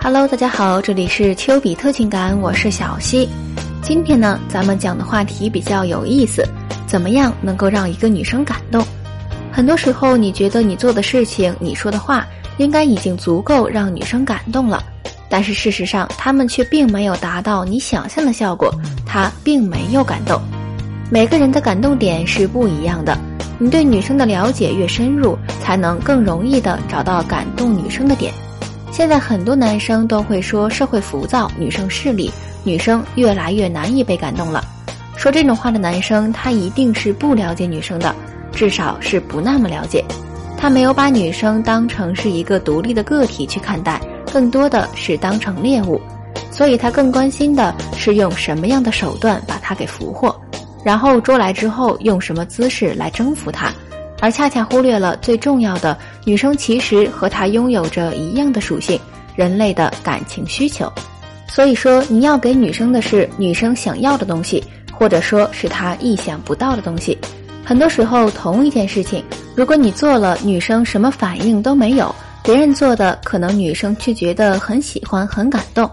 Hello，大家好，这里是丘比特情感，我是小溪。今天呢，咱们讲的话题比较有意思，怎么样能够让一个女生感动？很多时候，你觉得你做的事情、你说的话，应该已经足够让女生感动了，但是事实上，他们却并没有达到你想象的效果，她并没有感动。每个人的感动点是不一样的，你对女生的了解越深入，才能更容易的找到感动女生的点。现在很多男生都会说社会浮躁，女生势利，女生越来越难以被感动了。说这种话的男生，他一定是不了解女生的，至少是不那么了解。他没有把女生当成是一个独立的个体去看待，更多的是当成猎物，所以他更关心的是用什么样的手段把她给俘获。然后捉来之后，用什么姿势来征服她，而恰恰忽略了最重要的，女生其实和他拥有着一样的属性，人类的感情需求。所以说，你要给女生的是女生想要的东西，或者说是她意想不到的东西。很多时候，同一件事情，如果你做了，女生什么反应都没有，别人做的可能女生却觉得很喜欢、很感动。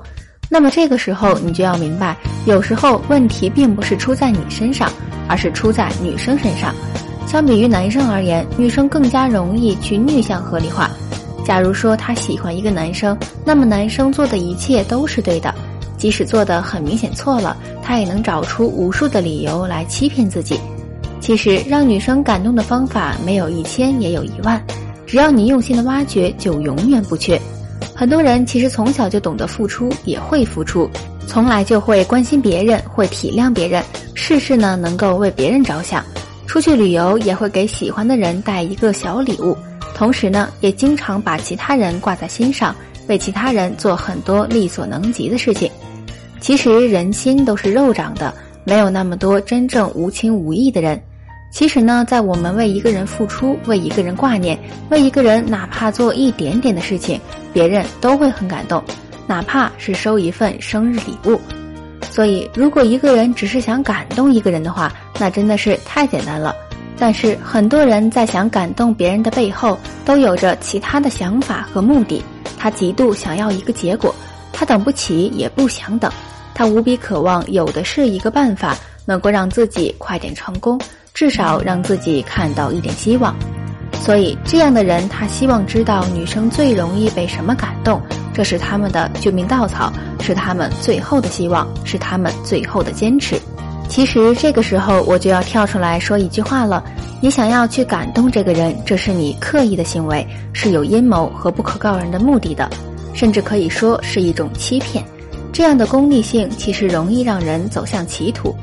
那么这个时候，你就要明白，有时候问题并不是出在你身上，而是出在女生身上。相比于男生而言，女生更加容易去逆向合理化。假如说她喜欢一个男生，那么男生做的一切都是对的，即使做的很明显错了，他也能找出无数的理由来欺骗自己。其实，让女生感动的方法没有一千也有一万，只要你用心的挖掘，就永远不缺。很多人其实从小就懂得付出，也会付出，从来就会关心别人，会体谅别人，事事呢能够为别人着想。出去旅游也会给喜欢的人带一个小礼物，同时呢也经常把其他人挂在心上，为其他人做很多力所能及的事情。其实人心都是肉长的，没有那么多真正无情无义的人。其实呢，在我们为一个人付出、为一个人挂念、为一个人哪怕做一点点的事情，别人都会很感动，哪怕是收一份生日礼物。所以，如果一个人只是想感动一个人的话，那真的是太简单了。但是，很多人在想感动别人的背后，都有着其他的想法和目的。他极度想要一个结果，他等不起，也不想等，他无比渴望有的是一个办法，能够让自己快点成功。至少让自己看到一点希望，所以这样的人，他希望知道女生最容易被什么感动，这是他们的救命稻草，是他们最后的希望，是他们最后的坚持。其实这个时候，我就要跳出来说一句话了：你想要去感动这个人，这是你刻意的行为，是有阴谋和不可告人的目的的，甚至可以说是一种欺骗。这样的功利性，其实容易让人走向歧途。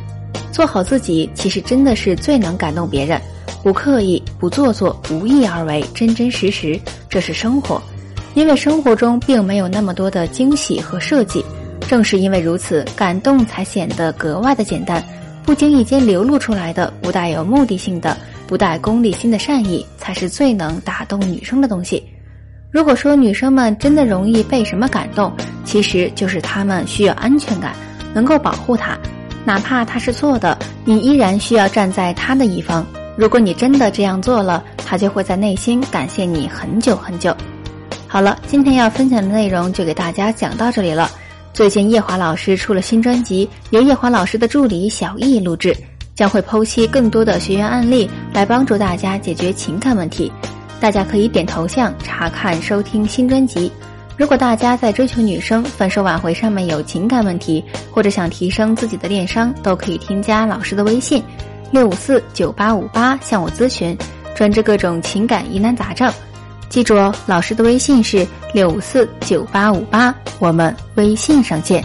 做好自己，其实真的是最能感动别人。不刻意，不做作，无意而为，真真实实，这是生活。因为生活中并没有那么多的惊喜和设计，正是因为如此，感动才显得格外的简单。不经意间流露出来的，不带有目的性的，不带功利心的善意，才是最能打动女生的东西。如果说女生们真的容易被什么感动，其实就是她们需要安全感，能够保护她。哪怕她是错的，你依然需要站在她的一方。如果你真的这样做了，她就会在内心感谢你很久很久。好了，今天要分享的内容就给大家讲到这里了。最近叶华老师出了新专辑，由叶华老师的助理小易录制，将会剖析更多的学员案例，来帮助大家解决情感问题。大家可以点头像查看收听新专辑。如果大家在追求女生、分手挽回上面有情感问题，或者想提升自己的恋商，都可以添加老师的微信六五四九八五八向我咨询，专治各种情感疑难杂症。记住哦，老师的微信是六五四九八五八，我们微信上见。